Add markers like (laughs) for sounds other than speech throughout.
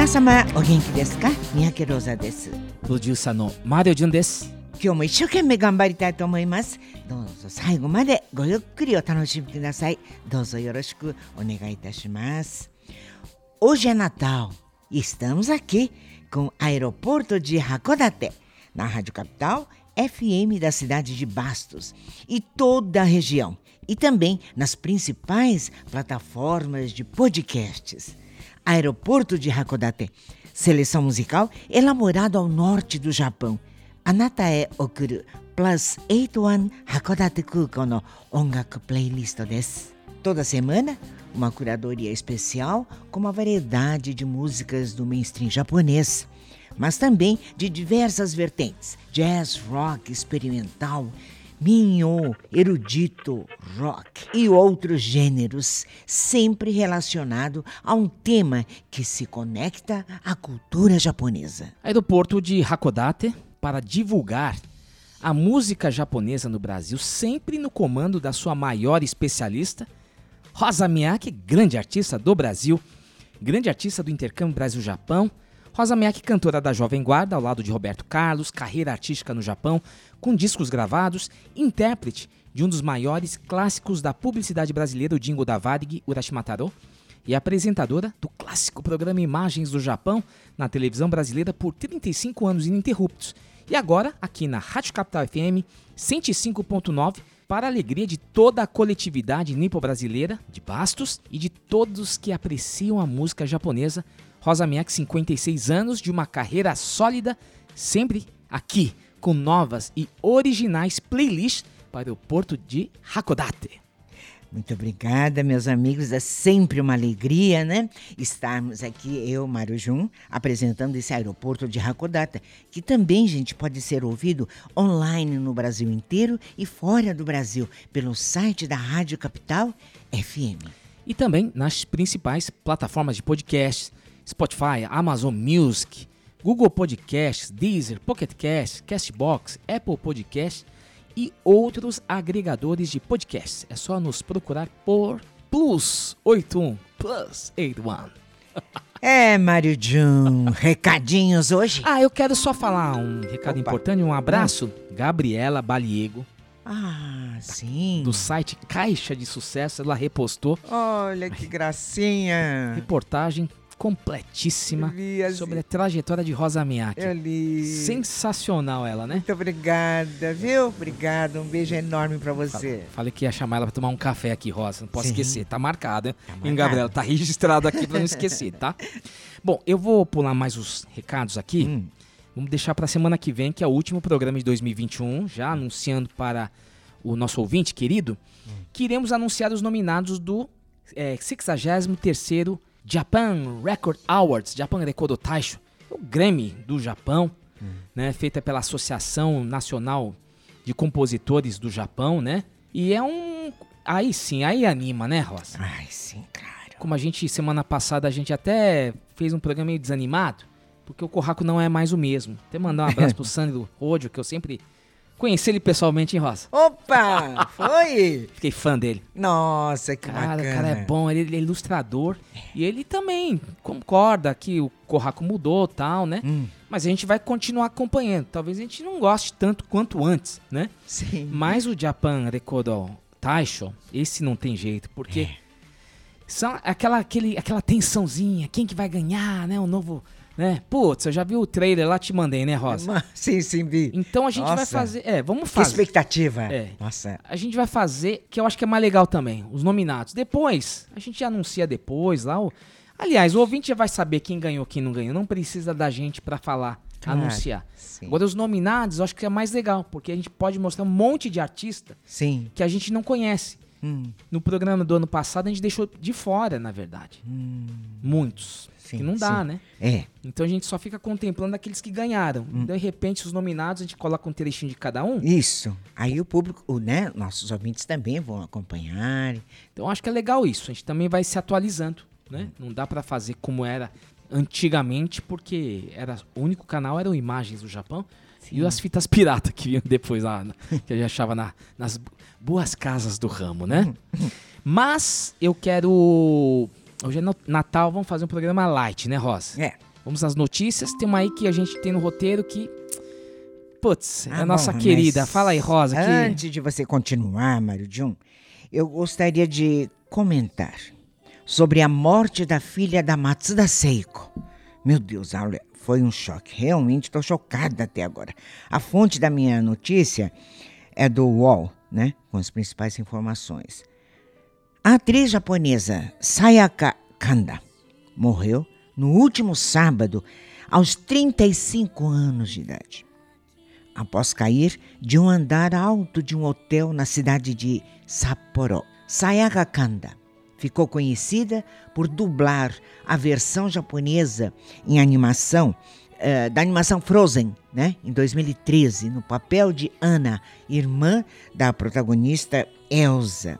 皆様お元気ですか三宅ローザですプロデューサーのマリオジュンです今日も一生懸命頑張りたいと思いますどうぞ最後までごゆっくりお楽しみくださいどうぞよろしくお願いいたします Hoje é Natal e estamos aqui com o Aeroporto de Hakodate, na Rádio Capital FM da cidade de Bastos e toda a região, e também nas principais plataformas de podcasts. Aeroporto de Hakodate, seleção musical elaborada ao norte do Japão. Anatae Okuru Plus 81 Hakodate Kuko no Ongaku Playlist desu. Toda semana, uma curadoria especial com uma variedade de músicas do mainstream japonês, mas também de diversas vertentes: jazz, rock, experimental, minho, erudito, rock e outros gêneros, sempre relacionado a um tema que se conecta à cultura japonesa. Aeroporto de Hakodate para divulgar a música japonesa no Brasil, sempre no comando da sua maior especialista, Rosa Miyake, grande artista do Brasil, grande artista do intercâmbio Brasil-Japão. Rosa Miyake, cantora da Jovem Guarda, ao lado de Roberto Carlos, carreira artística no Japão, com discos gravados, intérprete de um dos maiores clássicos da publicidade brasileira, o Jingo da Varig, Urashimataro, e apresentadora do clássico programa Imagens do Japão na televisão brasileira por 35 anos ininterruptos. E agora, aqui na Rádio Capital FM 105.9, para a alegria de toda a coletividade nipo-brasileira de Bastos e de todos que apreciam a música japonesa. Rosa Miyake, 56 anos, de uma carreira sólida, sempre aqui, com novas e originais playlists para o porto de Hakodate. Muito obrigada, meus amigos. É sempre uma alegria, né? Estarmos aqui, eu, Mário Jun, apresentando esse aeroporto de Hakodate, que também, gente, pode ser ouvido online no Brasil inteiro e fora do Brasil, pelo site da Rádio Capital FM. E também nas principais plataformas de podcasts: Spotify, Amazon Music, Google Podcasts, Deezer, Pocket Cast, Castbox, Apple Podcasts e outros agregadores de podcasts. É só nos procurar por Plus 81, Plus 81. (laughs) É, Mário Jun, recadinhos hoje? Ah, eu quero só falar um recado Opa. importante, um abraço. Gabriela Baliego. Ah, sim. Do site Caixa de Sucesso, ela repostou. Olha que gracinha. Reportagem completíssima sobre a trajetória de Rosa Miyake. Eu li. Sensacional ela, né? Muito obrigada, viu? Obrigado, um beijo enorme para você. Falei que ia chamar ela para tomar um café aqui, Rosa. Não posso Sim. esquecer, tá marcado, hein? Tá marcado. Gabriela, tá registrado aqui para não esquecer, tá? (laughs) Bom, eu vou pular mais os recados aqui. Hum. Vamos deixar para semana que vem, que é o último programa de 2021, já anunciando para o nosso ouvinte querido, hum. que iremos anunciar os nominados do é, 63º Japan Record Awards, Japan Record Taisho, o Grammy do Japão, hum. né, feita pela Associação Nacional de Compositores do Japão, né? E é um aí sim, aí anima, né, Rosa? Ai, sim, claro. Como a gente semana passada a gente até fez um programa meio desanimado, porque o Corraco não é mais o mesmo. Até mandar um abraço (laughs) pro Sandro Rodio, que eu sempre Conheci ele pessoalmente em Rosa. Opa! (laughs) Foi? Fiquei fã dele. Nossa, que cara, bacana. O cara é bom, ele, ele é ilustrador. E ele também concorda que o Corraco mudou tal, né? Hum. Mas a gente vai continuar acompanhando. Talvez a gente não goste tanto quanto antes, né? Sim. Mas o Japan Record Taisho, esse não tem jeito, porque é. são aquela, aquele, aquela tensãozinha, quem que vai ganhar, né? O novo né? Putz, eu já vi o trailer lá, te mandei, né, Rosa? (laughs) Sim, sim, vi. Então a gente Nossa. vai fazer. É, vamos fazer. Que expectativa. É. Nossa. A gente vai fazer, que eu acho que é mais legal também, os nominados. Depois, a gente anuncia depois lá. O... Aliás, o ouvinte já vai saber quem ganhou, quem não ganhou. Não precisa da gente para falar, anunciar. Sim. Agora, os nominados, eu acho que é mais legal, porque a gente pode mostrar um monte de artista sim. que a gente não conhece. Hum, No programa do ano passado a gente deixou de fora, na verdade. Muitos. Hum. sim, que não dá, sim. né? É. Então a gente só fica contemplando aqueles que ganharam. Hum. De repente, os nominados, a gente coloca um trechinho de cada um. Isso. Aí o público, né, nossos ouvintes também vão acompanhar. Então acho que é legal isso. A gente também vai se atualizando, né? Não dá pra fazer como era antigamente, porque era o único canal eram imagens do Japão e as fitas pirata que vinham depois lá, né? que a gente achava na- nas boas casas do ramo, né? Mas eu quero hoje é Natal, vamos fazer um programa light, né, Rosa? É. Vamos às notícias. Tem uma aí que a gente tem no roteiro que Putz, é Ah, a nossa bom, querida. Fala aí, Rosa, que Antes de você continuar, Mário Jun, eu gostaria de comentar sobre a morte da filha da Matsuda Seiko. Meu Deus, olha, foi um choque. Realmente estou chocada até agora. A fonte da minha notícia é do UOL, né? Com as principais informações. A atriz japonesa Sayaka Kanda morreu no último sábado, aos 35 anos de idade após cair de um andar alto de um hotel na cidade de Sapporo. Sayaka Kanda ficou conhecida por dublar a versão japonesa em animação eh, da animação Frozen, né, em 2013, no papel de Anna, irmã da protagonista Elsa.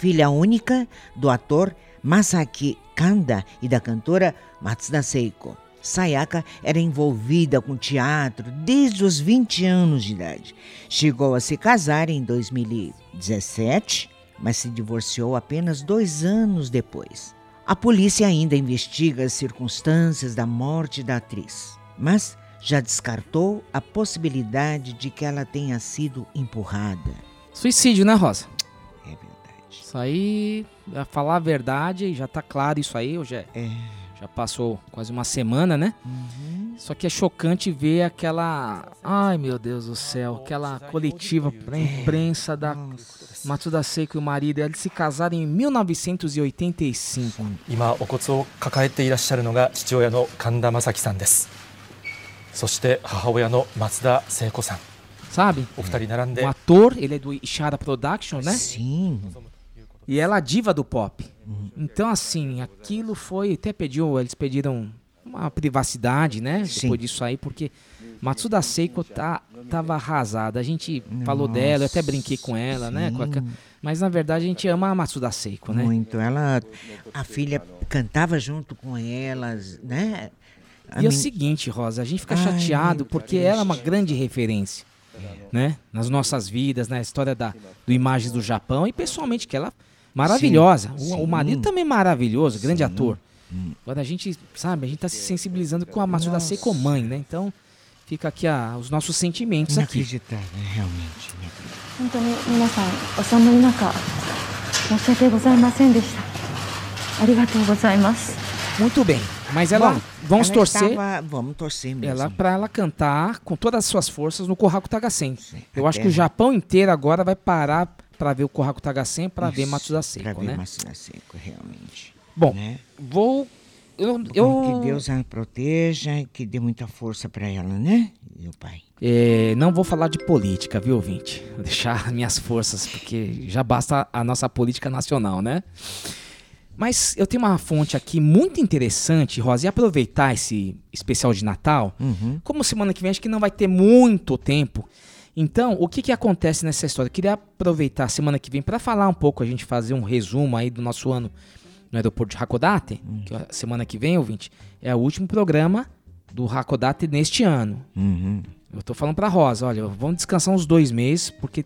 Filha única do ator Masaki Kanda e da cantora Matsuda Seiko. Sayaka era envolvida com teatro desde os 20 anos de idade. Chegou a se casar em 2017, mas se divorciou apenas dois anos depois. A polícia ainda investiga as circunstâncias da morte da atriz, mas já descartou a possibilidade de que ela tenha sido empurrada. suicídio, né, Rosa? É verdade. Isso aí, a falar a verdade, já tá claro isso aí, hoje é, É. já passou quase uma semana, né? Só que é chocante ver aquela, ai meu Deus do céu, aquela coletiva pra imprensa da Matsuda Seiko e o marido, eles se casaram em 1985. 今お骨を抱えていらっしゃるのが父親の神田正輝さんですそして母親の松田聖子さん Sabe? お二人並んで O ator, ele é do Ishara Production, né? Sim. E ela é diva do pop. Então, assim, aquilo foi. Até pediu, eles pediram uma privacidade, né? Sim. Depois disso aí, porque Matsuda Seiko tá, tava arrasada. A gente falou dela, eu até brinquei com ela, né? a ca- mas na verdade a gente ama a Matsuda Seiko, né? Muito. Ela, a filha cantava junto com elas, né? A E é o seguinte, Rosa, a gente fica Ai, chateado porque ela é uma grande referência, né? Nas nossas vidas, na história da, do Imagens do Japão e pessoalmente que ela maravilhosa. Sim, o, sim. o marido também é maravilhoso, grande Sim. ator. Agora a gente, sabe, a gente tá se sensibilizando com a Matsuda Nossa. Seiko mãe, né? Então fica aqui a- os nossos sentimentos aqui. Inacreditável, realmente. né? 本当に皆さんお寒い中申し訳ございませんでしたありがとうございます Muito bem, mas ela, Bom, vamos ela torcer estava- vamos torcer mesmo. ela para ela cantar com todas as suas forças no Kohaku Tagasen. Eu acho até- que o Japão inteiro agora vai parar para ver o Kohaku Tagasen para ver Isso, Matsuda Pra Seiko, ver né? Matsuda Seiko, realmente. Bom, né? vou eu, eu Que Deus a proteja e que dê muita força pra ela, né? Meu pai. é, não vou falar de política, viu, ouvinte? Vou deixar (laughs) minhas forças porque já basta a nossa política nacional, né? Mas eu tenho uma fonte aqui muito interessante, Rosa, e aproveitar esse especial de Natal. Uhum. Como semana que vem acho que não vai ter muito tempo. Então, o que que acontece nessa história? Eu queria aproveitar a semana que vem para falar um pouco, a gente fazer um resumo aí do nosso ano no aeroporto de Hakodate, que a semana que vem, ouvinte, é o último programa do Hakodate neste ano. Uhum. Eu tô falando pra Rosa, olha, vamos descansar uns dois meses, porque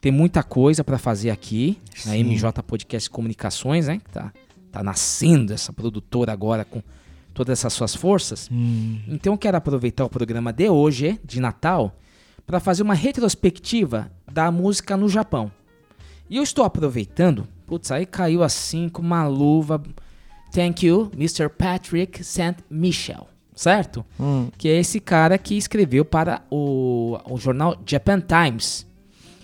tem muita coisa para fazer aqui na Sim. MJ Podcast Comunicações, né? Que tá, tá nascendo essa produtora agora com todas essas suas forças. Hum. Então eu quero aproveitar o programa de hoje, de Natal, para fazer uma retrospectiva da música no Japão. E eu estou aproveitando, putz, aí caiu assim com uma luva. Thank you, Mr. Patrick St. Michel, certo? Hum. Que é esse cara que escreveu para o, o jornal Japan Times.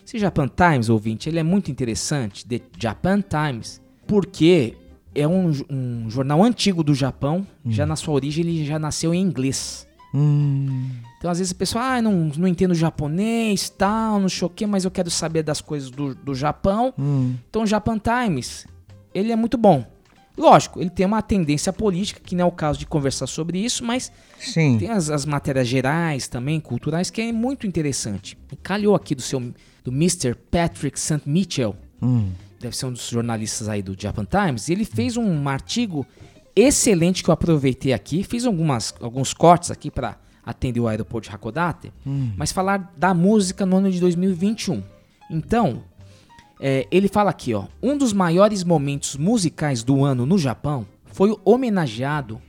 Esse Japan Times, ouvinte, ele é muito interessante, The Japan Times, porque é um, um jornal antigo do Japão, já na sua origem ele já nasceu em inglês, Hum, Então, às vezes a pessoa, ah, não, não entendo japonês, tal, não choquei, mas eu quero saber das coisas do, do Japão. hum, Então, o Japan Times, ele é muito bom. Lógico, ele tem uma tendência política, que não é o caso de conversar sobre isso, mas sim. tem as, as matérias gerais também, culturais, que é muito interessante. E calhou aqui do seu do Mr. Patrick St. Mitchell, Hum, deve ser um dos jornalistas aí do Japan Times, e ele fez um artigo excelente que eu aproveitei aqui, fiz algumas, alguns cortes aqui para atender o aeroporto de Hakodate, mas falar da música no ano de 2021. Então, é, ele fala aqui, ó, um dos maiores momentos musicais do ano no Japão foi homenageado,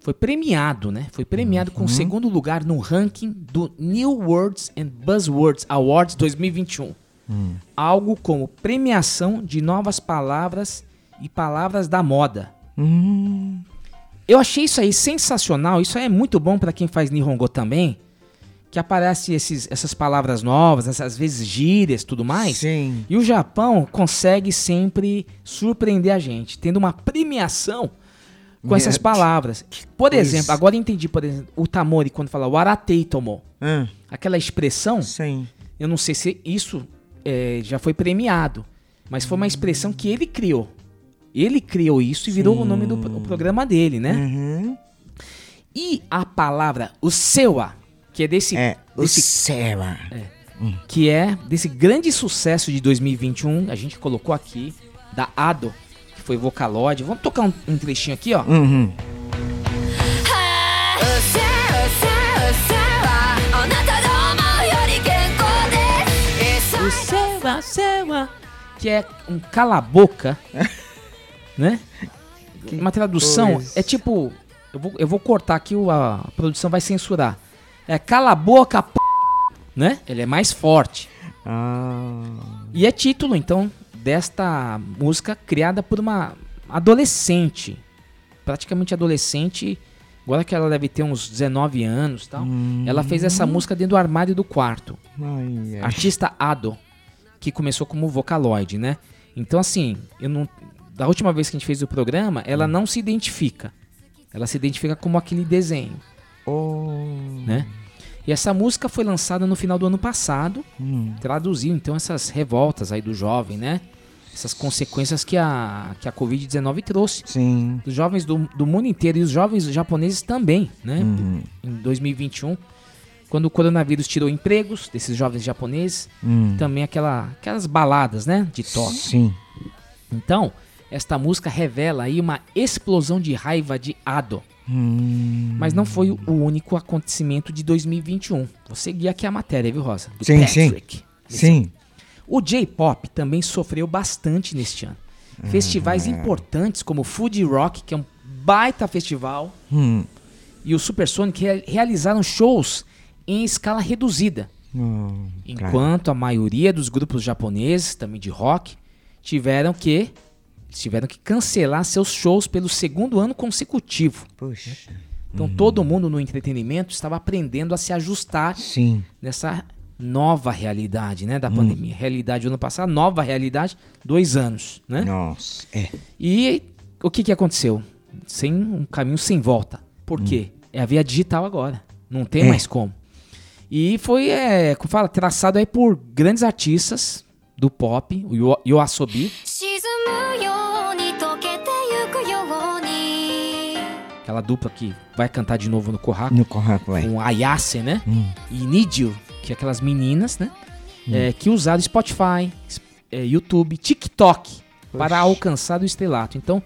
foi premiado, né? Foi premiado com o segundo lugar no ranking do New Words and Buzzwords Awards 2021 algo como premiação de novas palavras e palavras da moda. hum, Eu achei isso aí sensacional, isso aí é muito bom para quem faz Nihongo também, que aparece esses, essas palavras novas, essas, às vezes gírias, tudo mais. sim. E o Japão consegue sempre surpreender a gente, tendo uma premiação com essas palavras. Por exemplo, agora entendi, por exemplo, o Tamori quando fala waratei tomo, Ah, aquela expressão sim. eu não sei se isso é, já foi premiado, mas foi uma expressão que ele criou. Ele criou isso e Sim. virou o nome do o programa dele, né? Uhum. E a palavra o sewa, que é desse. É, o sewa. É. Hum. Que é desse grande sucesso de 2021, a gente colocou aqui, da Ado, que foi Vocaloid. Vamos tocar um, um trechinho aqui, ó. Uhum. O sewa, sewa. Que é um cala-boca. (laughs) né? Uma tradução coisa. é tipo. Eu vou, eu vou cortar aqui, o- a, produção vai censurar. É cala a boca, p... né? Ele é mais forte. Ah, E é título, então, desta música criada por uma adolescente. Praticamente adolescente. Agora que ela deve ter uns 19 anos e tal. Ela fez essa música dentro do armário do quarto. ai, ai. Artista Ado, que começou como Vocaloid, né? Então, assim, eu não. Da última vez que a gente fez o programa, ela não se identifica. Ela se identifica como aquele desenho, Oh, né? E essa música foi lançada no final do ano passado, hum, traduziu então essas revoltas aí do jovem, né? Essas consequências que a, que a Covid-19 trouxe. sim. Dos jovens do, do mundo inteiro e os jovens japoneses também, né? Uhum. Em 2021, quando o coronavírus tirou empregos desses jovens japoneses, Hum. também aquela, aquelas baladas, né? De toque. Sim. Então, esta música revela aí uma explosão de raiva de Ado. Hum. Mas não foi o único acontecimento de 2021. Vou seguir aqui a matéria, viu, Rosa? Do Sim, sim. Sim. O J-pop também sofreu bastante neste ano. Festivais importantes como o Food Rock, que é um baita festival, Hum. e o Supersonic rea- realizaram shows em escala reduzida. Claro. Enquanto a maioria dos grupos japoneses, também de rock, tiveram que tiveram que cancelar seus shows pelo segundo ano consecutivo. Puxa. Então todo mundo no entretenimento estava aprendendo a se ajustar Sim. nessa nova realidade, né, da pandemia. Realidade do ano passado, nova realidade, dois anos, né? Nossa. É. E o que que aconteceu? Sem um caminho sem volta. Por quê? É a via digital agora. Não tem É. mais como. E foi, é, como fala, traçado aí por grandes artistas do pop, o Yo- Yoasobi, 沈 aquela dupla que vai cantar de novo no Kohaku, No Corraco, vai. com Ayase, né? Hum. E Nidio, que é aquelas meninas, né? É, que usaram Spotify, é, YouTube, TikTok para alcançar o estrelato. Então,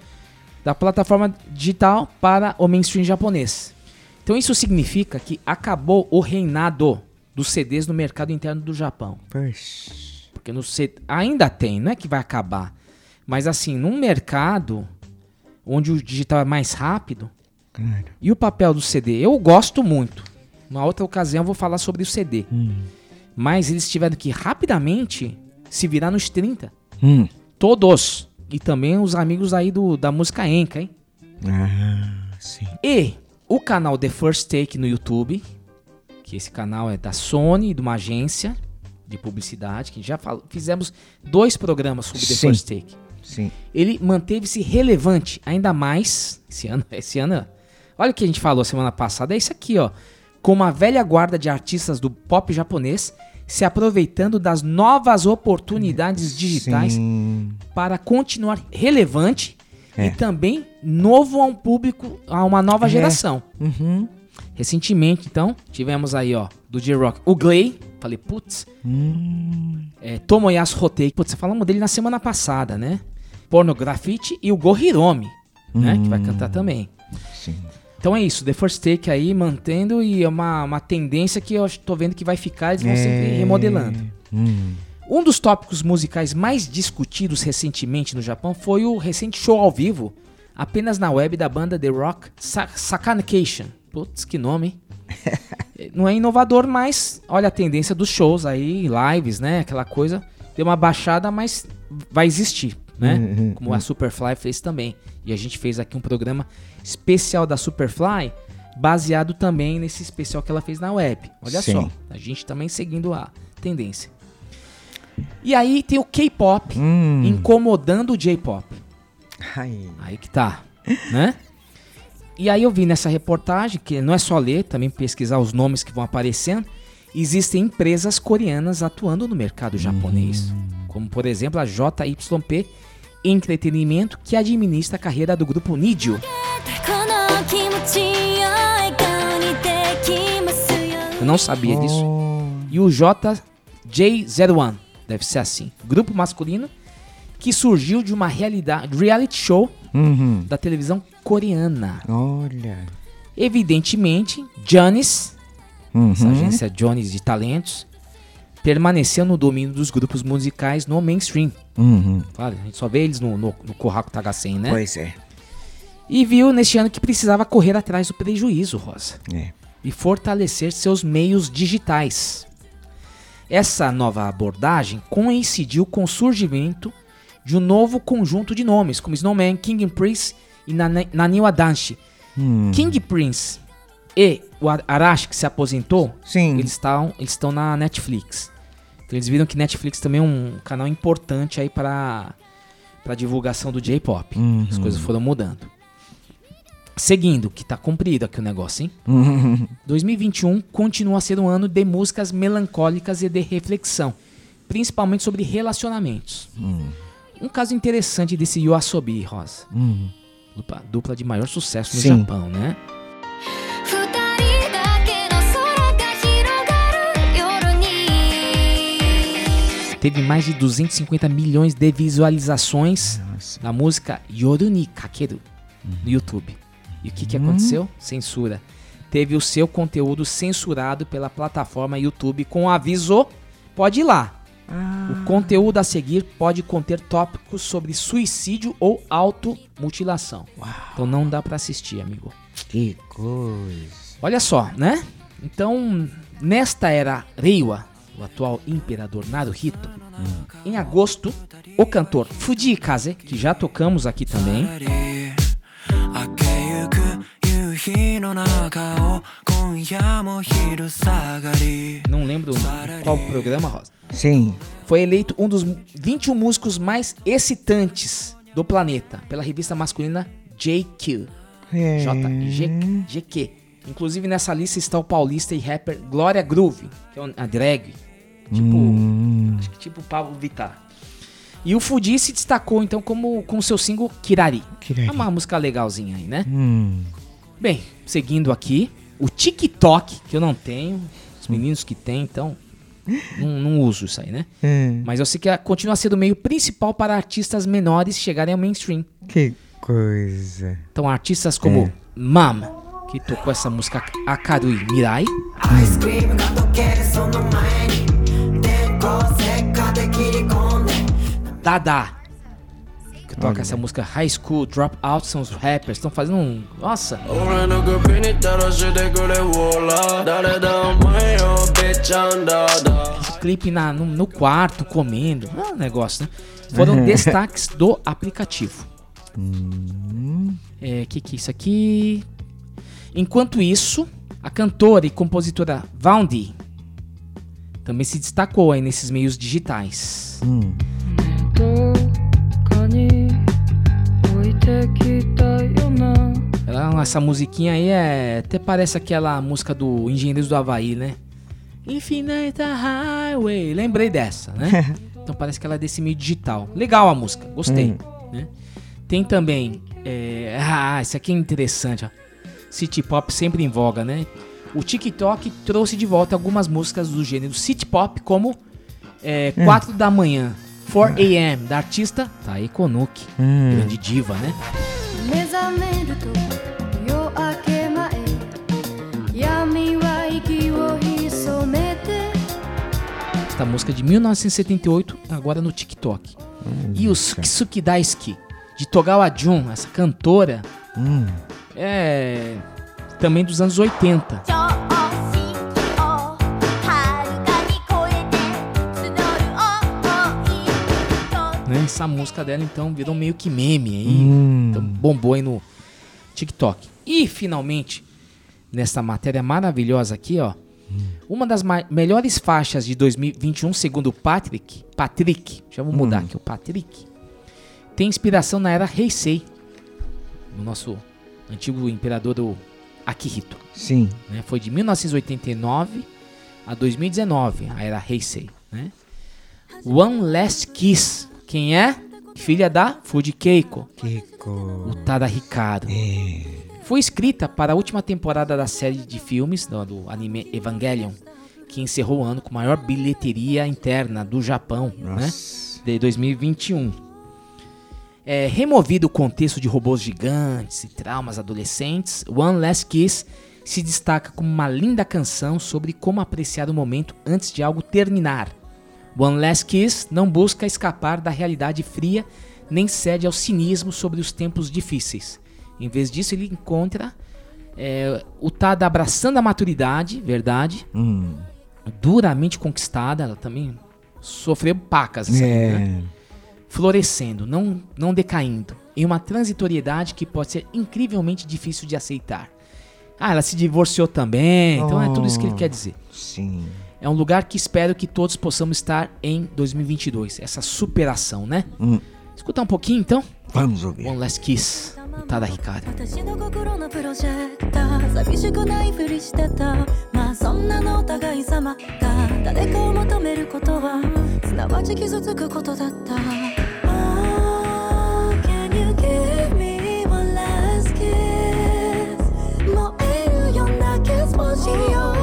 da plataforma digital para o mainstream japonês. Então, isso significa que acabou o reinado dos CDs no mercado interno do Japão. Puxa. Porque no C... ainda tem, não é que vai acabar. Mas assim, num mercado onde o digital é mais rápido, Claro. e o papel do CD? Eu gosto muito. Uma outra ocasião eu vou falar sobre o CD. Mas eles tiveram que rapidamente se virar nos 30. Hum. Todos. E também os amigos aí do, da música Enka, hein? Ah, sim. E o canal The First Take no YouTube, que esse canal é da Sony, de uma agência de publicidade, que já fal- fizemos dois programas sobre The Sim. First Take. Sim. Ele manteve-se relevante ainda mais esse ano. Esse ano, olha o que a gente falou semana passada, é isso aqui, ó. como a velha guarda de artistas do pop japonês, se aproveitando das novas oportunidades digitais Sim. para continuar relevante É. e também novo a um público, a uma nova É. geração. Uhum. Recentemente, então, tivemos aí, ó, do J-Rock, o Glay, falei, putz, Hum. é, Tomoyasu Hotei, putz, falamos dele na semana passada, né? Porno Graffiti e o Go Hiromi, né, que vai cantar também. Sim. Então é isso, The First Take aí mantendo e é uma, uma tendência que eu tô vendo que vai ficar, eles vão sempre remodelando. Hum. Um dos tópicos musicais mais discutidos recentemente no Japão foi o recente show ao vivo, apenas na web da banda The Rock Sa Sakanation. Putz, que nome? (laughs) Não é inovador, mas olha a tendência dos shows aí, lives, né? Aquela coisa. Deu uma baixada, mas vai existir, né? Como a Superfly fez também. E a gente fez aqui um programa especial da Superfly, baseado também nesse especial que ela fez na web. Olha Sim. só, a gente também seguindo a tendência. E aí tem o K-pop Hum. incomodando o J-pop. Aí que tá, né? E aí eu vi nessa reportagem, que não é só ler, também pesquisar os nomes que vão aparecendo, existem empresas coreanas atuando no mercado japonês, como por exemplo a JYP Entretenimento, que administra a carreira do grupo Nidio. Eu não sabia disso. Oh. E o JJ01, deve ser assim, grupo masculino que surgiu de uma realidade, reality show uhum. da televisão coreana. Olha. Evidentemente, Jones, uhum. essa agência Jones de talentos, permaneceu no domínio dos grupos musicais no mainstream. Uhum. Claro, a gente só vê eles no, no, no Tagasen, né? Pois é. E viu neste ano que precisava correr atrás do prejuízo, Rosa, É. e fortalecer seus meios digitais. Essa nova abordagem coincidiu com o surgimento de um novo conjunto de nomes, como Snowman, King Prince e Nani- Naniwa Danshi. Hum. King Prince e o Ar- Arashi, que se aposentou, Sim. eles estão eles estão na Netflix. Então eles viram que Netflix também é um canal importante aí para para divulgação do J-pop. Uhum. As coisas foram mudando. Seguindo, que tá comprido aqui o negócio, hein? Uhum. 2021 continua a ser um ano de músicas melancólicas e de reflexão, principalmente sobre relacionamentos. Um caso interessante desse Yoasobi, Rosa. Dupla, dupla de maior sucesso no Sim. Japão, né? Teve mais de 250 milhões de visualizações Nossa. na música Yoruni Kakeru no YouTube. E o que, que aconteceu? Censura. Teve o seu conteúdo censurado pela plataforma YouTube com aviso: pode ir lá. O conteúdo a seguir pode conter tópicos sobre suicídio ou automutilação. Então não dá pra assistir, amigo. Que coisa. Olha só, né? Então, nesta era Reiwa, o atual imperador Naruhito, hum. em agosto, o cantor Fujiikaze, que já tocamos aqui também, não lembro qual programa, Rosa. Sim. Foi eleito um dos 21 músicos mais excitantes do planeta pela revista masculina JQ. JQ. JGQ. É. Inclusive nessa lista está o paulista e rapper Glória Groove, que é a drag Tipo, Hum. acho que tipo Pablo Vittar. E o Fuji se destacou então como com seu single Kirari. Kirari. É uma música legalzinha aí, né? Hum. Bem, seguindo aqui, o TikTok, que eu não tenho, os meninos que têm, então não, não uso isso aí, né? Hum. Mas eu sei que continua sendo o meio principal para artistas menores chegarem ao mainstream. Que coisa. Então, artistas como Mam, que tocou essa música Akarui Mirai. Dada. Que toca Olha. essa música High School Dropout são os rappers, estão fazendo um. Nossa! Clipe na, no, no, quarto, comendo. ah, negócio, né? Foram (laughs) destaques do aplicativo. Hum. É, que que é isso aqui? Enquanto isso, a cantora e compositora Vaundi também se destacou aí nesses meios digitais. Hum. Ela, essa musiquinha aí é, até parece aquela música do Engenheiros do Havaí, né? Infinite Highway. Lembrei dessa, né? (laughs) então parece que ela é desse meio digital. Legal a música, gostei. Hum. Né? Tem também. É... Ah, esse aqui é interessante. Ó. City Pop sempre em voga, né? o TikTok trouxe de volta algumas músicas do gênero city pop, como é, 4 hum. da manhã, 4 hum. AM, da artista Tae Konuki, hum. grande diva, né? Esta música é de 1978, agora no TikTok. Hum, e o Suki Daisuke, de Togawa Jun, essa cantora. Hum. É. Também dos anos 80. Né? Essa música dela, então, virou meio que meme aí. Hum. Então, bombou aí no TikTok. E, finalmente, nessa matéria maravilhosa aqui, ó. Uma das melhores faixas de 2021, segundo o Patrick. Patrick, já vou mudar aqui, o Patrick. Tem inspiração na era Heisei. No nosso antigo imperador do Akihito. Sim. né? Foi de 1989 a 2019, a era Heisei, né? One Last Kiss. Quem é? Filha da Fuji Keiko, Kiko. Utada Hikaru. Foi escrita para a última temporada da série de filmes do, do anime Evangelion, que encerrou o ano com maior bilheteria interna do Japão, né? De 2021. É, removido o contexto de robôs gigantes e traumas adolescentes, One Last Kiss se destaca como uma linda canção sobre como apreciar o momento antes de algo terminar. One Last Kiss não busca escapar da realidade fria nem cede ao cinismo sobre os tempos difíceis. Em vez disso, ele encontra é, o Tada abraçando a maturidade, verdade, Hum. duramente conquistada, ela também sofreu pacas, assim, né? É. florescendo, não, não decaindo, em uma transitoriedade que pode ser incrivelmente difícil de aceitar. Ah, ela se divorciou também, então é tudo isso que ele quer dizer. Sim. É um lugar que espero que todos possamos estar em 2022, essa superação, né? Hum. Escutar um pouquinho então? Vamos ouvir. One Last Kiss, Tada Ricardo. 私の心のプロジェクター寂しくないふりしてたまあそんなのお互い様が誰かを求めることはすなわち傷つくことだった Oh, can you give me one last kiss 燃えるようなキスをしよう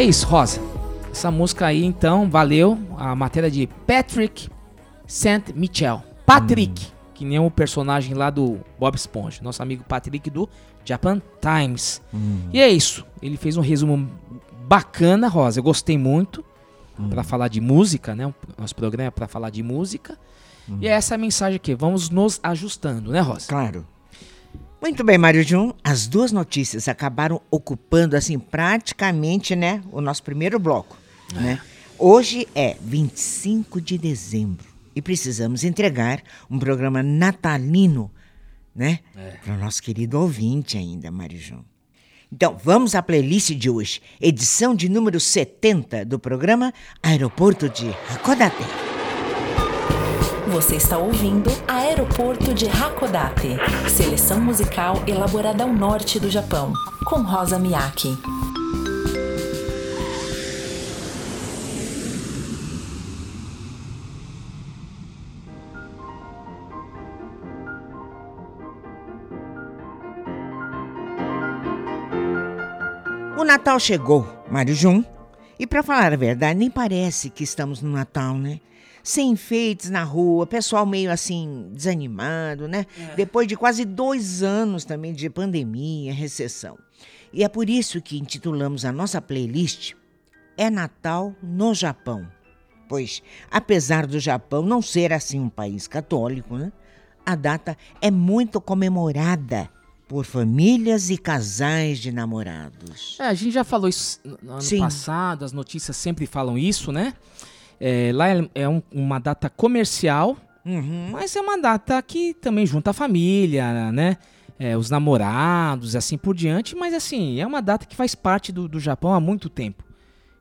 É isso, Rosa. Essa música aí, então, valeu. A matéria de Patrick St. Michel. Patrick, que nem o personagem lá do Bob Esponja. Nosso amigo Patrick do Japan Times. E é isso. Ele fez um resumo bacana, Rosa. Eu gostei muito. Pra falar de música, né? Nosso programa é pra falar de música. E é essa a mensagem aqui. Vamos nos ajustando, né, Rosa? Claro. Muito bem, Mário Jun. As duas notícias acabaram ocupando, assim, praticamente, né, o nosso primeiro bloco, né? Hoje é 25 de dezembro e precisamos entregar um programa natalino, né, para o nosso querido ouvinte ainda, Mário Jun. Então, vamos à playlist de hoje, edição de número 70 do programa Aeroporto de Hakodate. Você está ouvindo Aeroporto de Hakodate, seleção musical elaborada ao norte do Japão, com Rosa Miyake. O Natal chegou, Mário Jun. E para falar a verdade, nem parece que estamos no Natal, né? Sem enfeites na rua, pessoal meio assim, desanimado, né? Depois de quase dois anos também de pandemia, recessão. E é por isso que intitulamos a nossa playlist É Natal no Japão. Pois, apesar do Japão não ser assim um país católico, né? A data é muito comemorada por famílias e casais de namorados. É, a gente já falou isso no no ano Sim. passado, as notícias sempre falam isso, né? É, lá é, é um- uma data comercial Uhum. Mas é uma data que também junta a família, né? É, os namorados, assim por diante. Mas assim, é uma data que faz parte do, do Japão há muito tempo.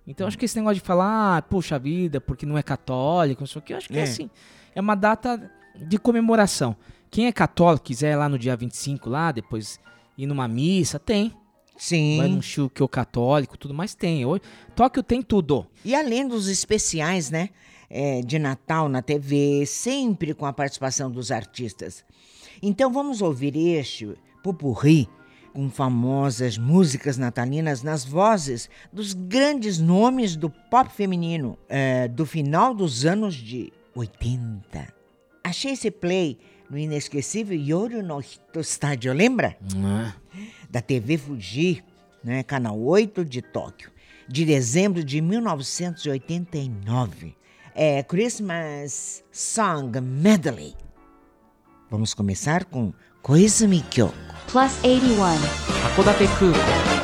Então acho que esse negócio de falar, ah, poxa vida, porque não é católico, não sei o que, eu acho que é. É. assim. É uma data de comemoração. Quem é católico, quiser ir lá no dia 25 lá, depois ir numa missa, tem. Sim. Vai num Shukyo católico, tudo mais tem. Hoje, Tóquio tem tudo. E além dos especiais, né? é, de Natal na TV, sempre com a participação dos artistas. Então vamos ouvir este pupurri com famosas músicas natalinas nas vozes dos grandes nomes do pop feminino é, do final dos anos de 80. Achei esse play no inesquecível Yoru no Hito Stadio, lembra? Ah, da TV Fuji, né, canal 8 de Tóquio, de dezembro de 1989. É Christmas Song Medley. Vamos começar com Koizumi Kyoko. Plus 81. Hakodate Kuko.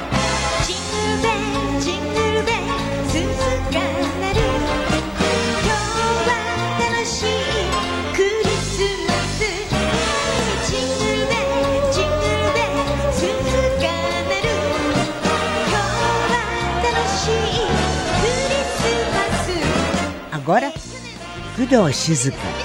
Agora, Shizuka.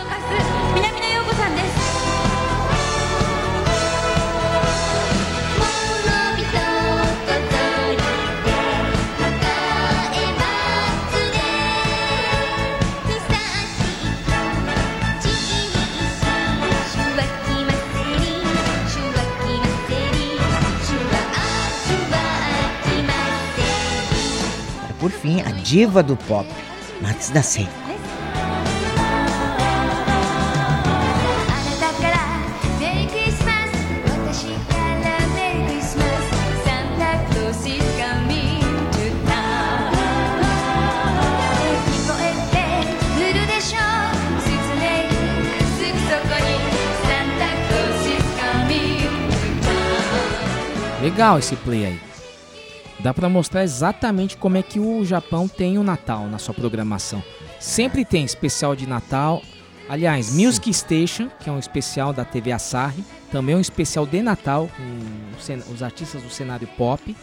ース is coming to town Legal esse play aí. Dá pra mostrar exatamente como é que o Japão tem o Natal na sua programação. Sempre tem especial de Natal. Aliás, Music Station, que é um especial da TV Asahi, também é um especial de Natal com os artistas do cenário pop.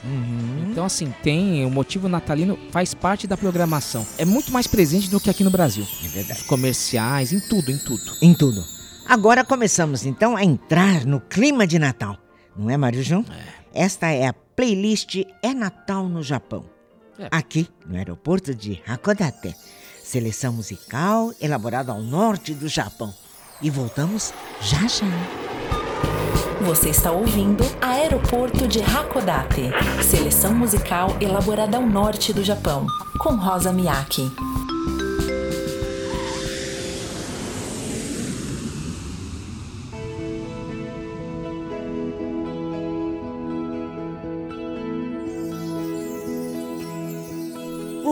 Então, assim, tem o motivo natalino faz parte da programação. É muito mais presente do que aqui no Brasil. É verdade. Os comerciais, em tudo, em tudo. Em tudo. Agora começamos então a entrar no clima de Natal. Não é, Mário João? Esta é a playlist É Natal no Japão. É. Aqui no aeroporto de Hakodate. Seleção musical elaborada ao norte do Japão. E voltamos já já. Você está ouvindo Aeroporto de Hakodate, seleção musical elaborada ao norte do Japão, com Rosa Miyake.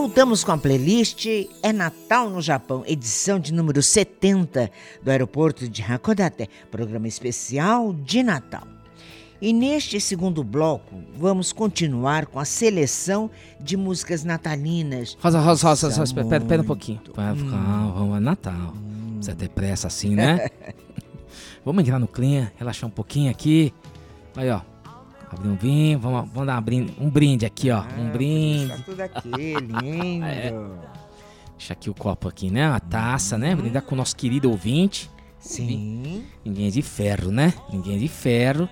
Voltamos com a playlist É Natal no Japão, edição de número 70 do aeroporto de Hakodate, programa especial de Natal. E neste segundo bloco, vamos continuar com a seleção de músicas natalinas. Rosa, Rosa, Rosa, Rosa, espera, espera um pouquinho. Vai ficar, vamos, é Natal. Precisa ter pressa assim, né? (laughs) vamos entrar no clima, relaxar um pouquinho aqui. Aí, ó. Abrir um vinho, vamos, vamos dar uma brinde- um brinde aqui, ó. Um brinde. Tá tudo aqui, lindo. (laughs) Deixa aqui o copo aqui, né? A taça, né? Brindar com o nosso querido ouvinte. Sim. Ninguém é de ferro, né? Ninguém é de ferro.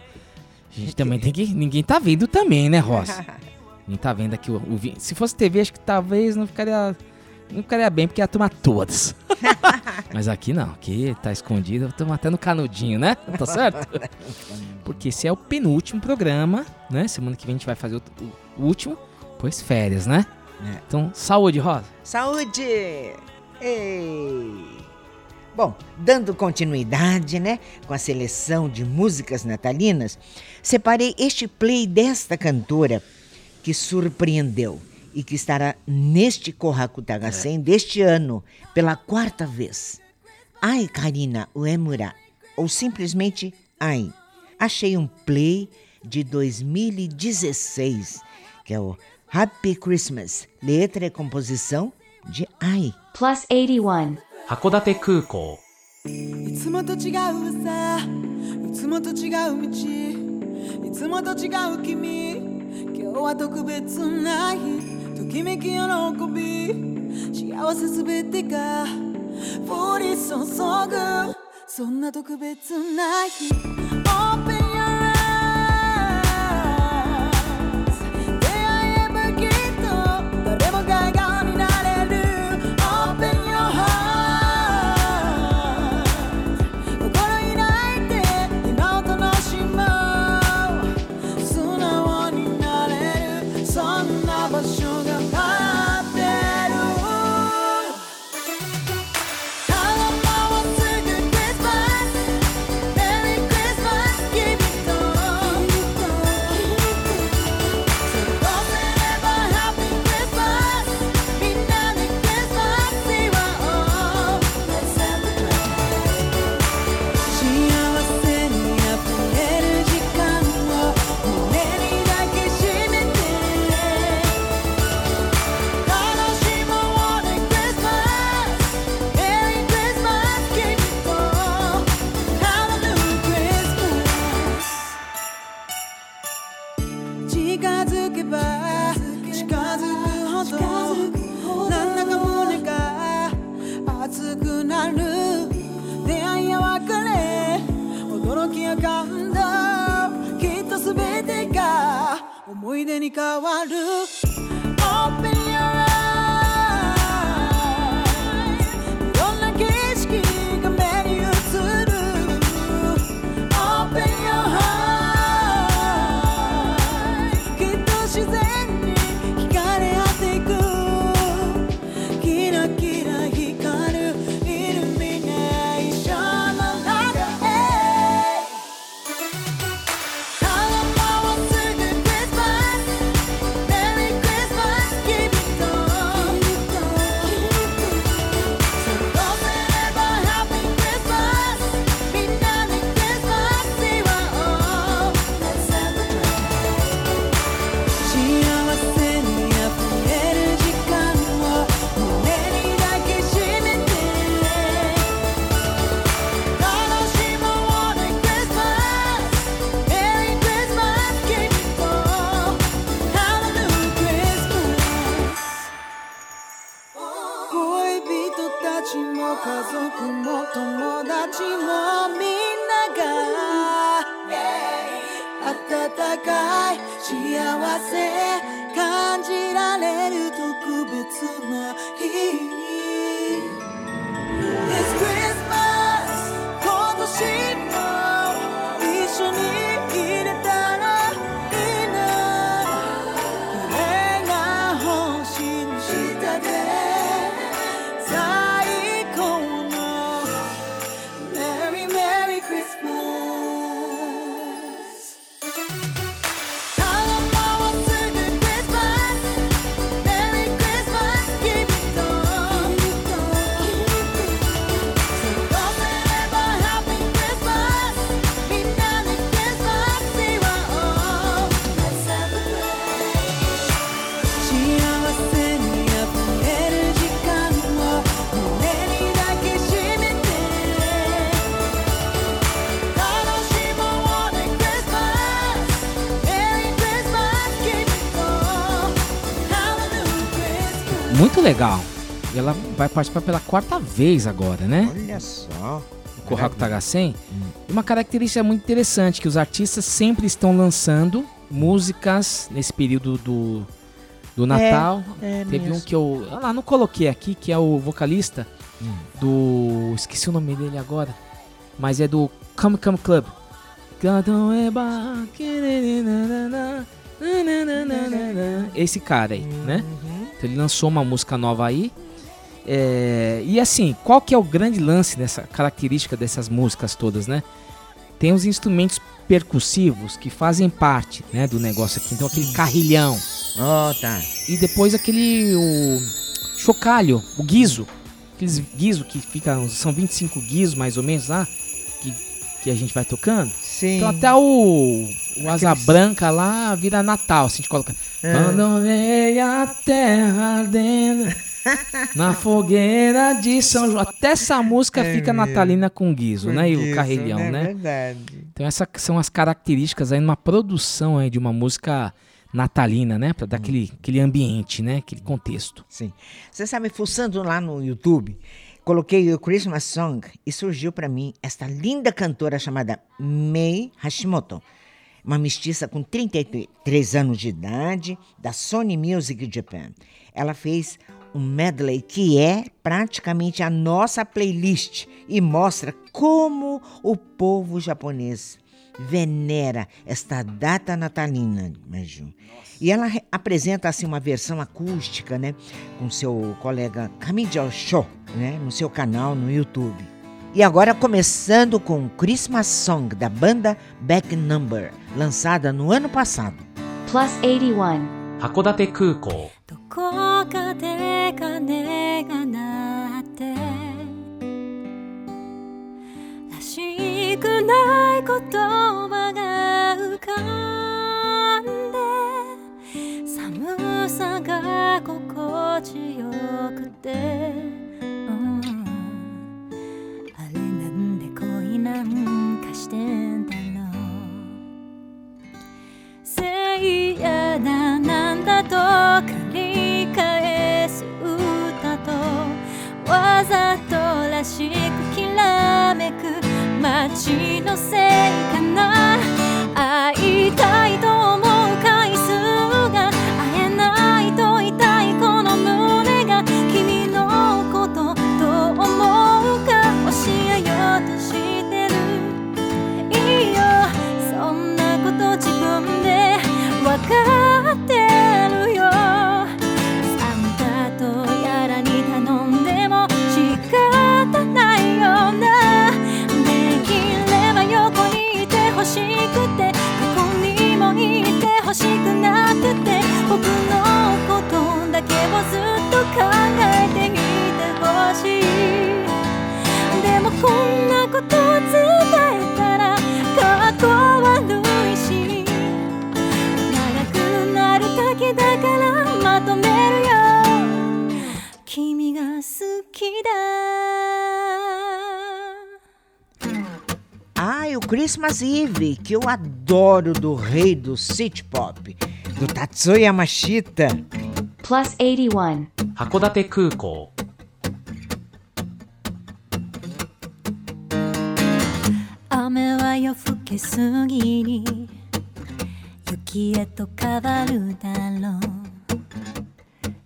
A gente (laughs) também tem que. Ninguém tá vendo também, né, Rosa? (laughs) Ninguém tá vendo aqui o, o vi- Se fosse TV, acho que talvez não ficaria. Não ficaria bem, porque ia tomar todas. (laughs) Mas aqui não, aqui tá escondido, estamos até no canudinho, né? Tá certo? Porque esse é o penúltimo programa, né? Semana que vem a gente vai fazer o, último, pois férias, né? É. Então, saúde, Rosa. Saúde! Ei! Bom, dando continuidade, né, com a seleção de músicas natalinas, separei este play desta cantora que surpreendeu e que estará neste Kohaku Sen deste ano pela quarta vez. Ai Karina Uemura, ou simplesmente Ai. Achei um play de 2016, que é o Happy Christmas, letra e composição de Ai. Plus 81. 函館空港いつもと違うさいつもと違う道いつもと違う君今日は特別な日 ときめき喜び幸せすべてが降り注ぐ。そんな特別な日。Legal. Ela vai participar pela quarta vez agora, né? Olha só. Kohaku Tagasen. E uma característica muito interessante, que os artistas sempre estão lançando músicas nesse período do, do Natal. é Teve mesmo. um que eu. Ah, lá, não coloquei aqui, que é o vocalista Hum. do. Esqueci o nome dele agora. Mas é do Come Come Club. Esse cara aí, né? Então ele lançou uma música nova aí. É, e assim, qual que é o grande lance dessa característica dessas músicas todas, né? Tem os instrumentos percussivos que fazem parte, né, do negócio aqui. Então aquele carrilhão Ó, tá. e depois aquele o chocalho, o guizo. Aqueles guizo que ficam, são 25 guizos mais ou menos lá, que, que a gente vai tocando. Sim. Então até o, o asa branca lá vira Natal, se a gente coloca. É. A terra ardendo (laughs) na fogueira de São João. Até essa música fica natalina com guizo, né? E o carrilhão, É né? verdade. Então essas são as características aí numa produção aí de uma música natalina, né? Pra dar aquele, aquele ambiente, né? Aquele contexto. Sim. Você sabe, fuçando lá no YouTube, coloquei o Christmas Song e surgiu para mim esta linda cantora chamada Mei Hashimoto. Uma mestiça com 33 anos de idade, da Sony Music Japan. Ela fez um medley que é praticamente a nossa playlist e mostra como o povo japonês venera esta data natalina, Maju. E ela re- apresenta assim uma versão acústica, né, com seu colega Kamijo Show, né, no seu canal no YouTube. E agora começando com Christmas Song da banda Back Number, lançada no ano passado. Plus 81. 函館空港どこかで鐘が鳴ってら しくない言葉が浮かんで寒さが心地よくて、うん。あれなんで恋なんかしてんだろう。聖夜だなんだと繰り返す歌とわざとらしくきらめちのせいかな。Invasive, que eu adoro do rei do city pop, do Tatsuya Machita. Plus 81. Hakodate Kuko. Ame wa yo fuke sugi ni Yuki e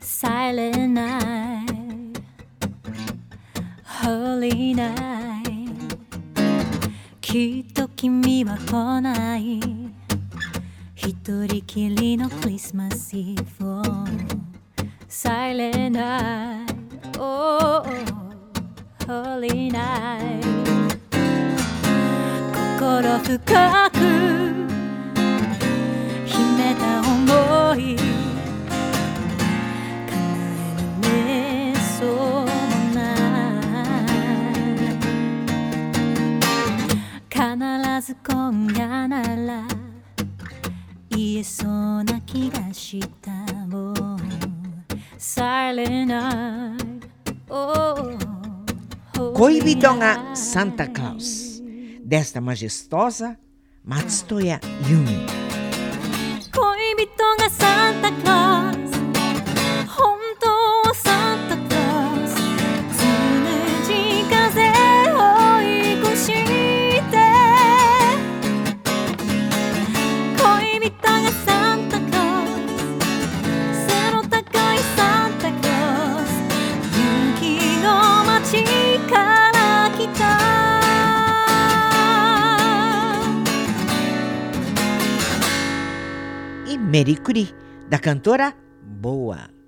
Silent night Holy night きっと君は来ない。一人きりのクリスマスイブを。Silent night Oh Holy night 心深くない必ず今夜なら言えそうな気がしたもん Silent night oh, holy Koibito nga night. Santa Claus, desta majestosa Matsutoya Yumi. Mericuri, da cantora Boa.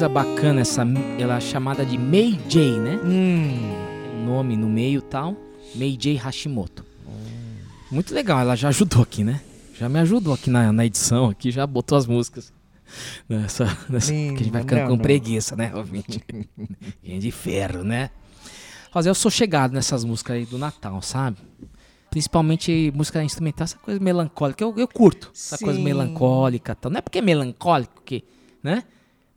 Coisa bacana essa, ela é chamada de Mei J, né? Hum, Um nome no meio tal, Mei J Hashimoto. Muito legal, ela já ajudou aqui, né? Já me ajudou aqui na, na edição, aqui já botou as músicas. Nessa, nessa- que a gente vai Lindo, ficando não, com não. preguiça, né, ouvinte? (laughs) Gente de ferro, né? Rosa, eu sou chegado nessas músicas aí do Natal, sabe? Principalmente música instrumental, essa coisa melancólica. Eu, eu curto essa coisa Sim. melancólica e tal. Não é porque é melancólico que, né?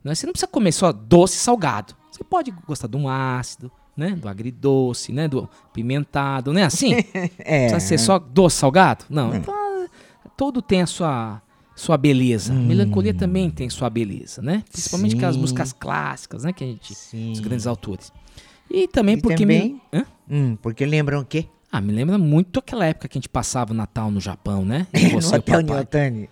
Não é- Você não precisa comer só doce e salgado. Você pode gostar de um ácido, né? Do agridoce, né? Do pimentado, não é assim? (laughs) é. Precisa ser só doce salgado? Não. Então, todo tem a sua, sua beleza. Melancolia também tem sua beleza, né? Principalmente aquelas músicas clássicas, né? Que a gente. Sim. Os grandes autores. E também E porque. também- Me? Hum, porque lembram o quê? Ah, me lembra muito aquela época que a gente passava o Natal no Japão, né? (laughs) No você, o Hotel papai.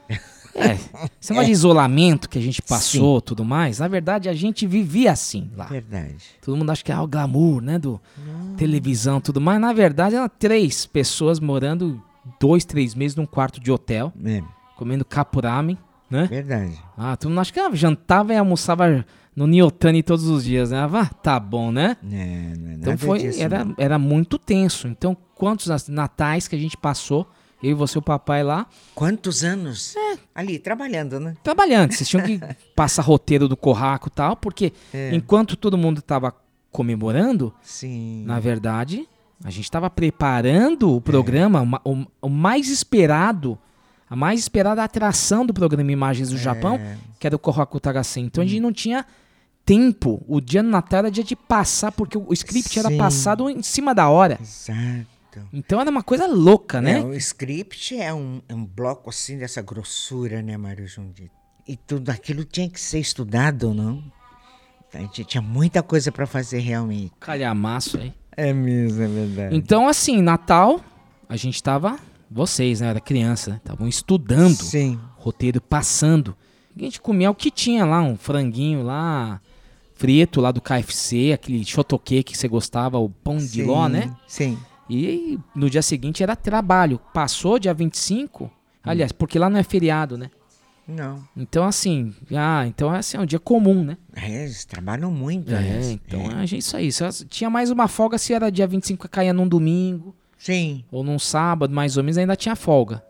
É. Esse negócio de isolamento que a gente passou tudo mais, na verdade a gente vivia assim lá. Verdade. Todo mundo acha que é o glamour, né? Do televisão tudo mais. Na verdade, eram três pessoas morando dois, três meses num quarto de hotel, É, comendo kapuramen, né? verdade. Ah, todo mundo acha que ah, jantava e almoçava no Niotani todos os dias, né? Ah, tá bom, né? É, não é Então foi, disso, era, não. era muito tenso. Então, quantos natais que a gente passou, eu e você, o papai lá, Quantos anos? É. Ali, trabalhando, né? trabalhando. Vocês tinham que (laughs) passar roteiro do corraco e tal, porque É. enquanto todo mundo tava comemorando, Sim. Na verdade, a gente estava preparando o programa, o ma- o, o mais esperado, a mais esperada atração do programa Imagens do Japão, que era o Kohaku Tagasen. Então a gente não tinha tempo. O dia no Natal era dia de passar, porque o, script era Sim. passado em cima da hora. Exato. Então era uma coisa louca, né? É, o script é um, é um bloco assim dessa grossura, né, Mário Jundito? E tudo aquilo tinha que ser estudado, não? A gente tinha muita coisa para fazer realmente. Calhamaço aí. É mesmo, é verdade. Então, assim, Natal, a gente tava. Vocês, né? Era criança, estavam estudando. Sim. roteiro passando. A gente comia o que tinha lá, um franguinho lá, frito lá do KFC, aquele shotoke que você gostava, o pão de sim, ló, né? Sim. E no dia seguinte era trabalho. Passou dia 25, aliás, porque lá não é feriado, né? Não. Então assim, ah, então é assim, é um dia comum, né? É, eles trabalham muito, É, né? então a gente isso aí. Só tinha mais uma folga se era dia 25 que caía num domingo Sim. ou num sábado, mais ou menos ainda tinha folga.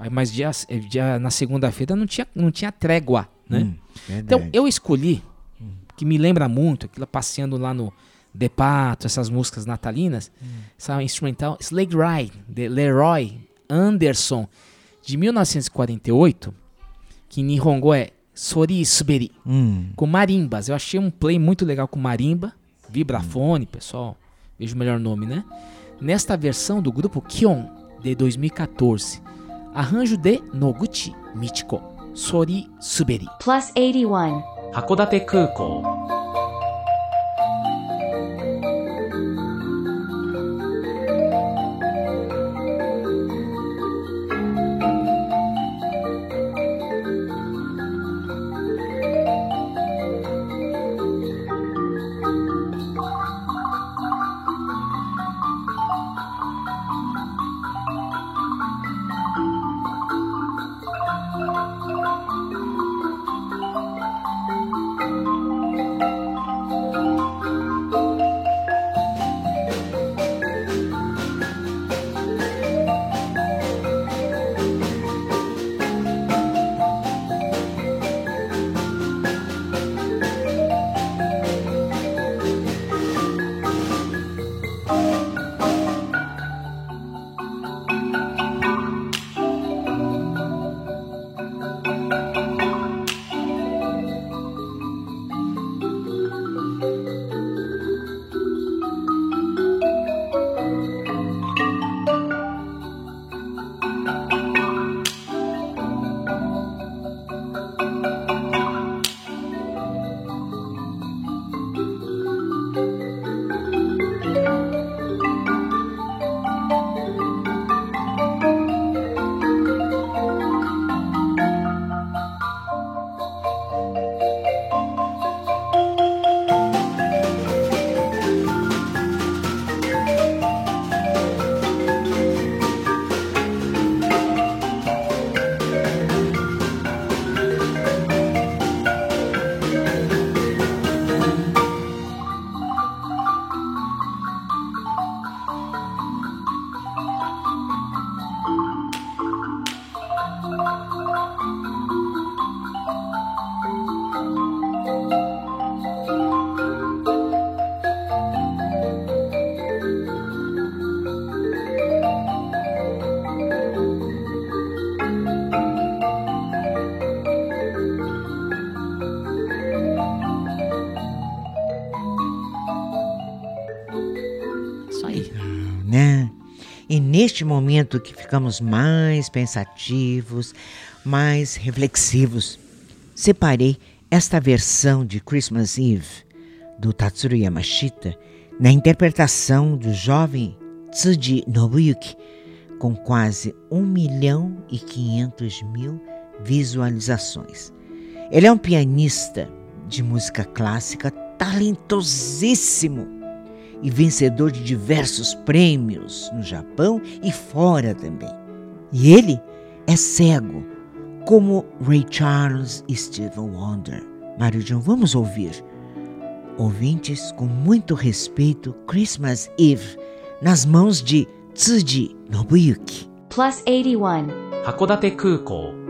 Aí, mas dia, dia na segunda-feira não tinha, não tinha trégua, né? Hum, Então, eu escolhi, que me lembra muito, aquilo passeando lá no Depato, essas músicas natalinas, essa instrumental Slade Ride, de Leroy Anderson, de 1948, que em Nihongo é Sori Suberi, Hum. com marimbas. Eu achei um play muito legal com marimba, vibrafone, pessoal. Veja o melhor nome, né? Nesta versão do grupo Kion, de 2014. Arranjo de Noguchi Michiko, Sori Suberi. Plus 81. 函館空港 neste momento que ficamos mais pensativos, mais reflexivos, separei esta versão de Christmas Eve do Tatsuro Yamashita na interpretação do jovem Tsuji Nobuyuki, com quase 1 milhão e 500 mil visualizações. Ele é um pianista de música clássica talentosíssimo e vencedor de diversos prêmios no Japão e fora também. E ele é cego, como Ray Charles e Stevie Wonder. Mário John, vamos ouvir. Ouvintes, com muito respeito, Christmas Eve, nas mãos de Tsuji Nobuyuki. Plus 81. 函館空港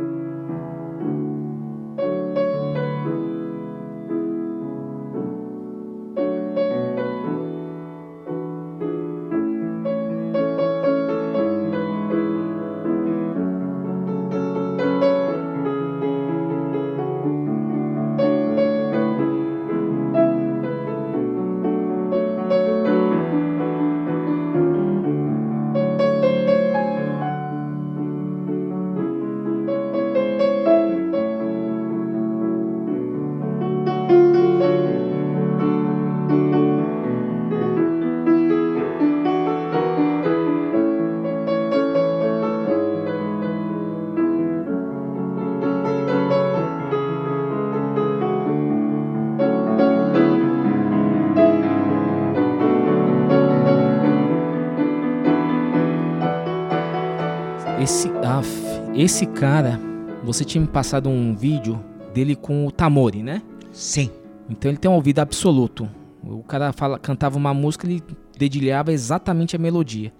cara, você tinha me passado um vídeo dele com o Tamori, né? Sim. Então ele tem um ouvido absoluto. O cara fala, cantava uma música, ele dedilhava exatamente a melodia.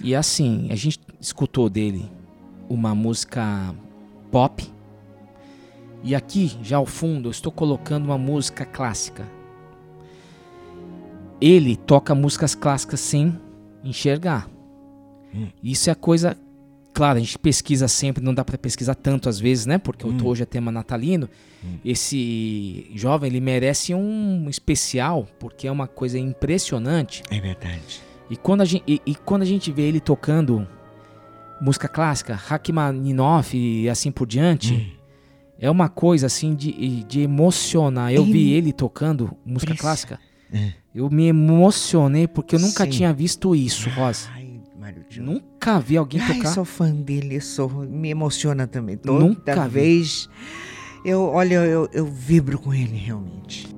E assim, a gente escutou dele uma música pop. E aqui, já ao fundo, eu estou colocando uma música clássica. Ele toca músicas clássicas sem enxergar. Isso é coisa claro, a gente pesquisa sempre, não dá para pesquisar tanto às vezes, né? Porque Hum. hoje é tema natalino. Esse jovem, ele merece um especial, porque é uma coisa impressionante. É verdade. E quando a gente, e, e quando a gente vê ele tocando música clássica, Rachmaninoff e assim por diante, Hum. é uma coisa assim de, de emocionar. Eu vi ele tocando música clássica, É. eu me emocionei porque eu nunca Sim. tinha visto isso, Rosa. Diogo. Nunca vi alguém Ai, tocar. sou fã dele, sou, me emociona também. Toda Nunca vi. vez. Eu, olha, eu, eu vibro com ele realmente.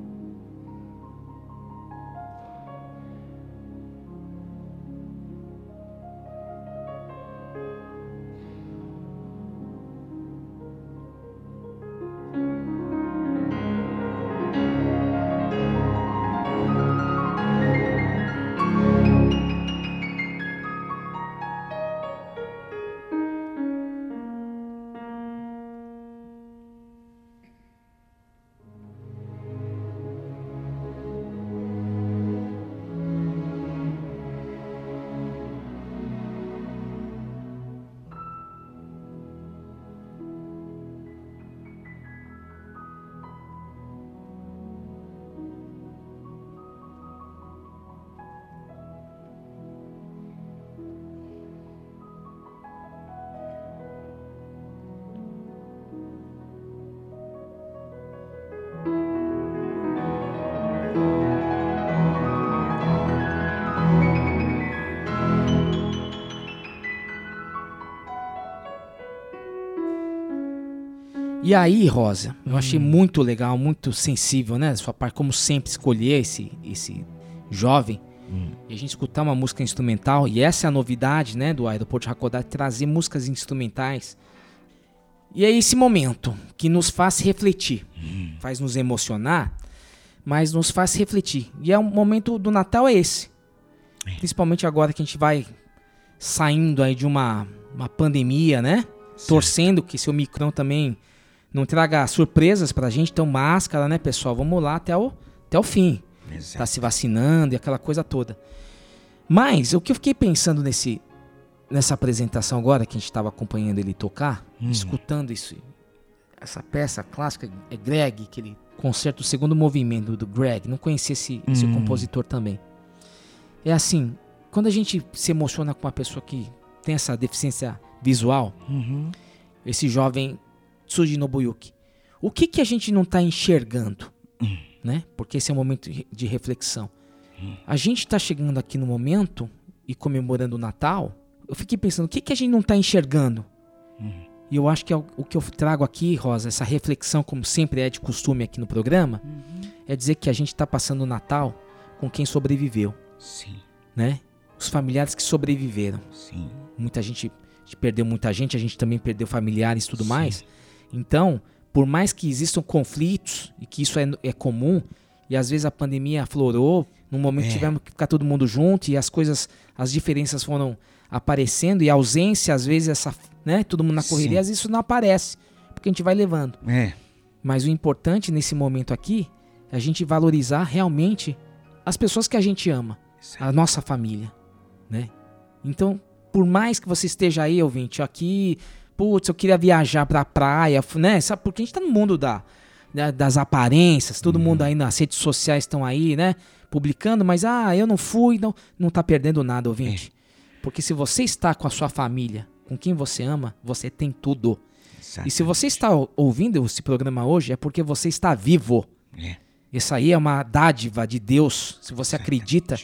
E aí, Rosa, eu Hum. achei muito legal, muito sensível, né? Sua parte, como sempre, escolher esse, esse jovem Hum. e a gente escutar uma música instrumental. E essa é a novidade, né, do aeroporto de Hakodate, trazer músicas instrumentais. E é esse momento que nos faz refletir, Hum. faz nos emocionar, mas nos faz refletir. E é um momento do Natal é esse. Principalmente agora que a gente vai saindo aí de uma, uma pandemia, né? Torcendo que esse Omicron também não traga surpresas pra gente. Então, máscara, né, pessoal? Vamos lá até o, até o fim. Exato. Tá se vacinando e aquela coisa toda. Mas o que eu fiquei pensando nesse, nessa apresentação agora, que a gente estava acompanhando ele tocar, escutando isso, essa peça clássica, é Greg, aquele concerto, o segundo movimento do Greg. Não conhecia esse, esse Hum. compositor também. É assim, quando a gente se emociona com uma pessoa que tem essa deficiência visual, Uhum. esse jovem Tsuji Nobuyuki, o que, que a gente não está enxergando? Né? Porque esse é um momento de- reflexão. A gente está chegando aqui no momento e comemorando o Natal. Eu fiquei pensando, o que, que a gente não está enxergando? E eu acho que é o, que eu trago aqui, Rosa, essa reflexão, como sempre é de costume aqui no programa, é dizer que a gente está passando o Natal com quem sobreviveu, Sim, né? Os familiares que sobreviveram. sim. Muita gente, perdeu muita gente, a gente também perdeu familiares e tudo mais. Então, por mais que existam conflitos e que isso é, é comum, e às vezes a pandemia aflorou, num momento É. tivemos que ficar todo mundo junto e as coisas, as diferenças foram aparecendo e a ausência, às vezes, essa, né, todo mundo na correria, Sim. às vezes isso não aparece, porque a gente vai levando. É, Mas o importante nesse momento aqui é a gente valorizar realmente as pessoas que a gente ama, a nossa família, né? Então, por mais que você esteja aí, ouvinte, aqui, putz, eu queria viajar pra praia, né? Sabe, porque a gente tá no mundo da, da- das aparências, todo mundo aí nas redes sociais estão aí, né? Publicando, mas ah, eu não fui, não, não tá perdendo nada, ouvinte. Porque se você está com a sua família, com quem você ama, você tem tudo. exato. E se você está ou- ouvindo esse programa hoje, é porque você está vivo. É. Isso aí é uma dádiva de Deus. Se você acredita,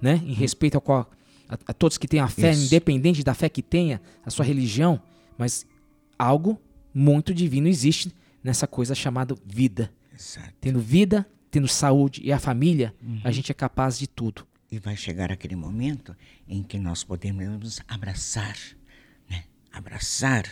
né, em respeito a, qual- a- a todos que têm a fé, Isso. independente da fé que tenha, a sua religião, mas algo muito divino existe nessa coisa chamada vida. Exato. Tendo vida, tendo saúde e a família, Uhum. a gente é capaz de tudo. E vai chegar aquele momento em que nós podemos abraçar, né? Abraçar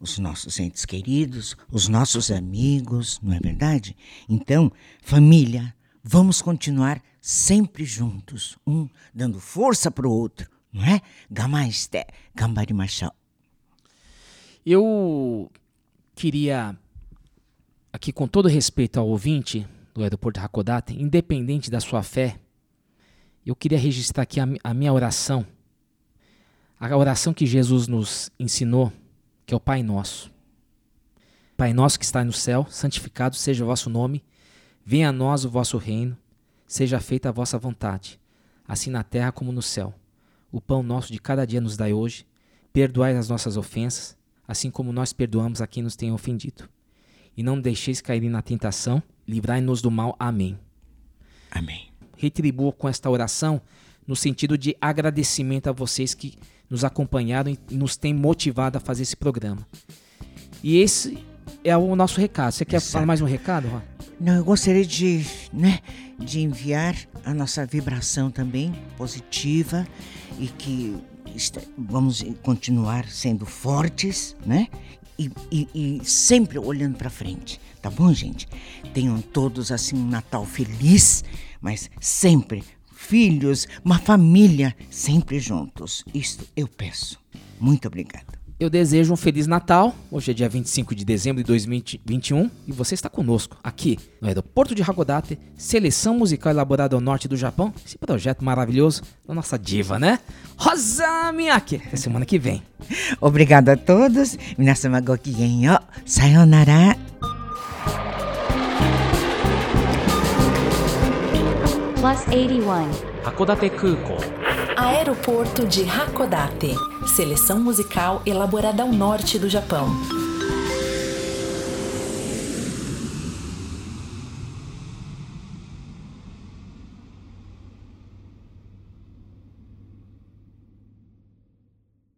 os nossos entes queridos, os nossos amigos, não é verdade? Então, família, vamos continuar sempre juntos, um dando força para o outro, não é? Gamaste, gambarimashou. Eu queria, aqui com todo respeito ao ouvinte do aeroporto Hakodate, independente da sua fé, eu queria registrar aqui a, a minha oração a oração que Jesus nos ensinou, que é o Pai Nosso. Pai nosso que está no céu, santificado seja o vosso nome, venha a nós o vosso reino, seja feita a vossa vontade, assim na terra como no céu. O pão nosso de cada dia nos dai hoje, perdoai as nossas ofensas, assim como nós perdoamos a quem nos tem ofendido. E não deixeis cair na tentação, livrai-nos do mal. Amém. Amém. Retribuo com esta oração no sentido de agradecimento a vocês que nos acompanharam e nos têm motivado a fazer esse programa. E esse é o nosso recado. Você quer Exato. falar mais um recado, Ró? Não, eu gostaria de, né, de enviar a nossa vibração também positiva e que vamos continuar sendo fortes, né? E, e- e sempre olhando para frente, tá bom, gente? Tenham todos assim um Natal feliz, mas sempre filhos, uma família, sempre juntos. Isto eu peço. Muito obrigada. Eu desejo um Feliz Natal. Hoje é dia 25 de dezembro de 2021 e você está conosco aqui no aeroporto de Hakodate, seleção musical elaborada ao norte do Japão. Esse projeto maravilhoso da nossa diva, né? Rosa Miyake. Até semana que vem. (laughs) Obrigada a todos. Minasama go kigen yo. Sayonara. Plus 81. 函館空港 Aeroporto de Hakodate. Seleção musical elaborada ao norte do Japão.